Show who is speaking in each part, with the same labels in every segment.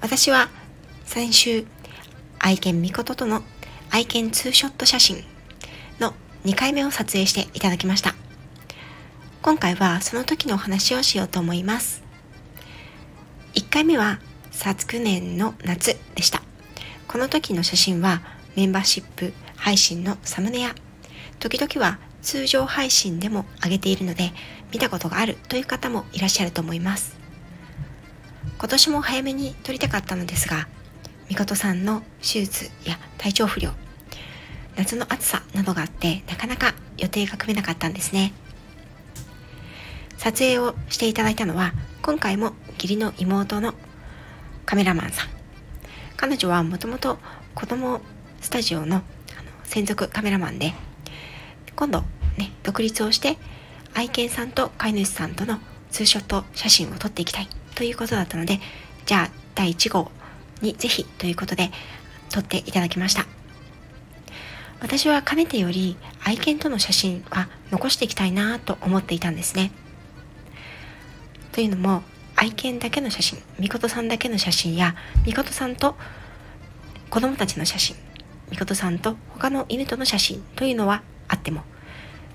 Speaker 1: 私は先週愛犬みこととの愛犬ツーショット写真の2回目を撮影していただきました。今回はその時のお話をしようと思います。1回目は昨年の夏でした。この時の写真はメンバーシップ配信のサムネや時々は通常配信でも上げているので見たことがあるという方もいらっしゃると思います今年も早めに撮りたかったのですがみことさんの手術や体調不良夏の暑さなどがあってなかなか予定が組めなかったんですね。撮影をしていただいたのは今回も義理の妹のカメラマンさん。彼女はもともと子供スタジオの専属カメラマンで今度ね独立をして愛犬さんと飼い主さんとのツーショット写真を撮っていきたい。ということだったのでじゃあ第1号にぜひということで撮っていただきました。私はかねてより愛犬との写真は残していきたいなと思っていたんですね。というのも愛犬だけの写真みことさんだけの写真やみことさんと子供たちの写真みことさんと他の犬との写真というのはあっても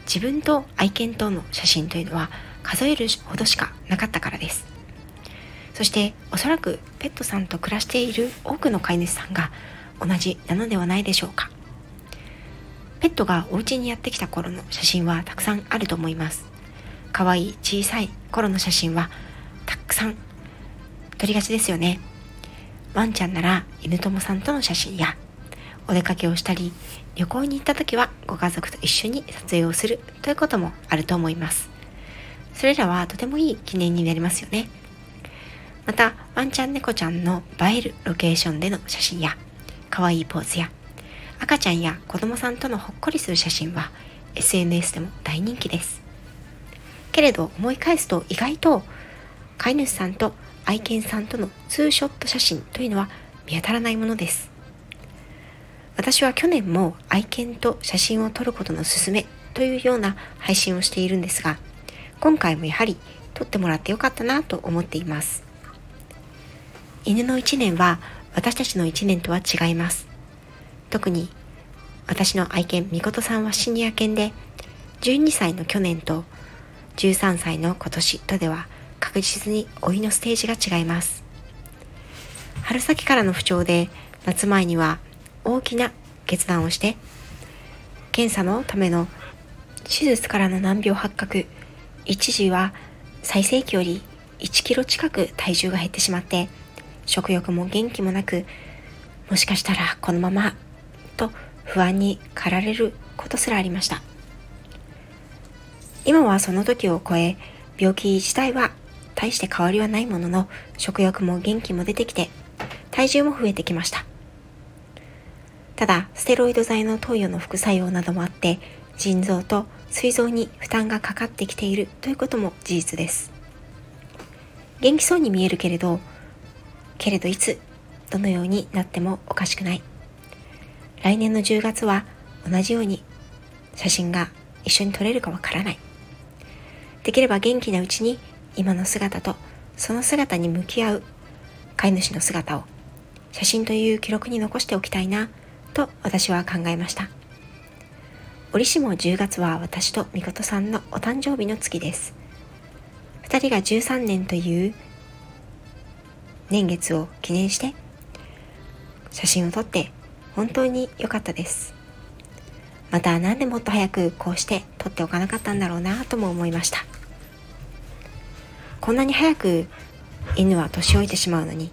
Speaker 1: 自分と愛犬との写真というのは数えるほどしかなかったからです。そしておそらくペットさんと暮らしている多くの飼い主さんが同じなのではないでしょうか。ペットがお家にやってきた頃の写真はたくさんあると思います。可愛い小さい頃の写真はたくさん撮りがちですよね。ワンちゃんなら犬友さんとの写真やお出かけをしたり旅行に行った時はご家族と一緒に撮影をするということもあると思います。それらはとてもいい記念になりますよね。またワンちゃん猫ちゃんの映えるロケーションでの写真や可愛いポーズや赤ちゃんや子供さんとのほっこりする写真は SNS でも大人気ですけれど思い返すと意外と飼い主さんと愛犬さんとのツーショット写真というのは見当たらないものです私は去年も愛犬と写真を撮ることのすすめというような配信をしているんですが、今回もやはり撮ってもらってよかったなと思っています。犬の1年は私たちの1年とは違います。特に私の愛犬みことさんはシニア犬で、12歳の去年と13歳の今年とでは確実に老いのステージが違います。春先からの不調で夏前には大きな決断をして検査のための手術からの難病発覚一時は最盛期より1キロ近く体重が減ってしまって食欲も元気もなくもしかしたらこのままと不安に駆られることすらありました今はその時を超え病気自体は大して変わりはないものの食欲も元気も出てきて体重も増えてきましたただ、ステロイド剤の投与の副作用などもあって、腎臓と膵臓に負担がかかってきているということも事実です。元気そうに見えるけれど、けれどいつ、どのようになってもおかしくない。来年の10月は同じように写真が一緒に撮れるかわからない。できれば元気なうちに今の姿とその姿に向き合う飼い主の姿を写真という記録に残しておきたいなと私は考えました折しも10月は私とみことさんのお誕生日の月です2人が13年という年月を記念して写真を撮って本当に良かったですまた何でもっと早くこうして撮っておかなかったんだろうなとも思いましたこんなに早く犬は年老いてしまうのに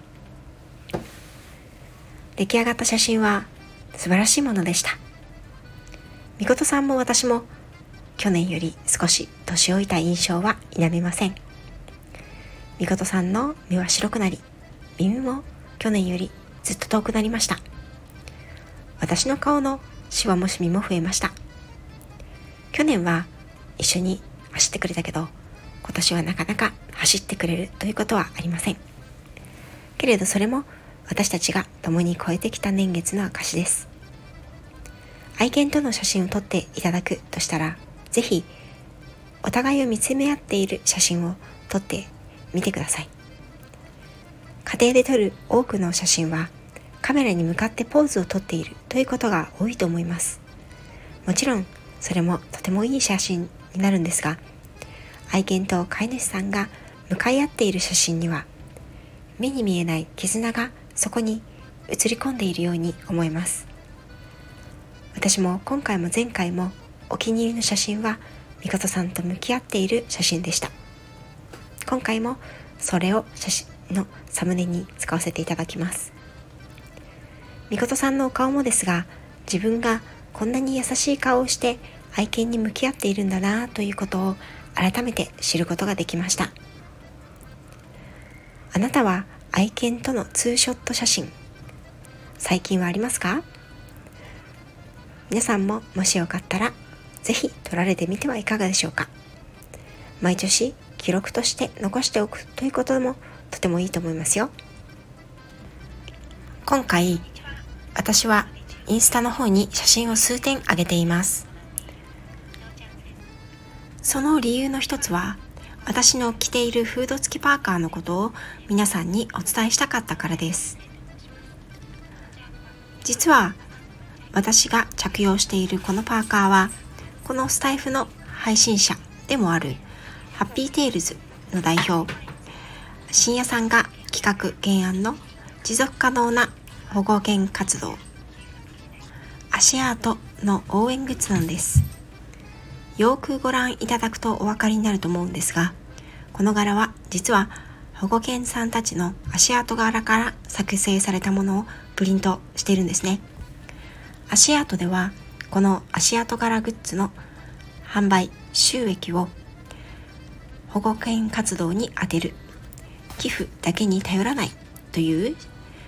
Speaker 1: 出来上がった写真は素晴らしいものでした。みことさんも私も去年より少し年老いた印象は否めません。みことさんの目は白くなり、耳も去年よりずっと遠くなりました。私の顔のシワもシミも増えました。去年は一緒に走ってくれたけど今年はなかなか走ってくれるということはありません。けれどそれも私たちが共に超えてきた年月の証です。愛犬との写真を撮っていただくとしたら是非お互いを見つめ合っている写真を撮ってみてください。庭で撮る多くの写真はカメラに向かってポーズをとっているということが多いと思います。もちろんそれもとてもいい写真になるんですが愛犬と飼い主さんが向かい合っている写真には目に見えない絆がそこに映り込んでいるように思います。私も今回も前回もお気に入りの写真はみことさんと向き合っている写真でした。今回もそれを写真のサムネに使わせていただきます。みことさんのお顔もですが自分がこんなに優しい顔をして愛犬に向き合っているんだなということを改めて知ることができました。あなたは愛犬とのツーショット写真最近はありますか？皆さんももしよかったらぜひ撮られてみてはいかがでしょうか？毎年記録として残しておくということもとてもいいと思いますよ。今回私はインスタの方に写真を数点上げています。その理由の一つは私の着ているフード付きパーカーのことを皆さんにお伝えしたかったからです。実は私が着用しているこのパーカーはこのスタイフの配信者でもあるハッピーテイルズの代表深夜さんが企画原案の持続可能な保護犬活動。足アートの応援グッズなんです。よくご覧いただくとお分かりになると思うんですがこの柄は実は保護犬さんたちの足跡柄から作成されたものをプリントしているんですね。足跡ではこの足跡柄グッズの販売収益を保護犬活動に充てる。寄付だけに頼らないという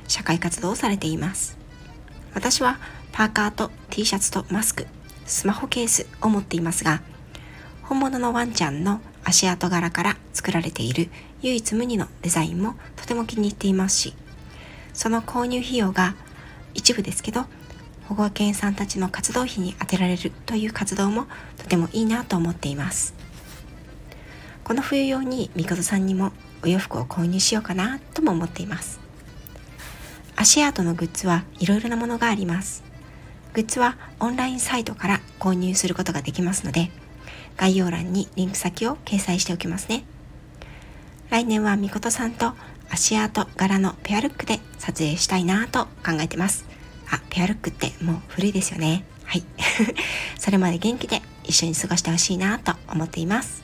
Speaker 1: 社会活動をされています。私はパーカーと T シャツとマスクスマホケースを持っていますが本物のワンちゃんの足跡柄から作られている唯一無二のデザインもとても気に入っていますしその購入費用が一部ですけど保護犬さんたちの活動費に充てられるという活動もとてもいいなと思っています。この冬用にみことさんにもお洋服を購入しようかなとも思っています足アートのグッズはいろいろなものがありますグッズはオンラインサイトから購入することができますので概要欄にリンク先を掲載しておきますね来年はみことさんと足アート柄のペアルックで撮影したいなと考えてますあ、ペアルックってもう古いですよね。はい。それまで元気で一緒に過ごしてほしいなと思っています。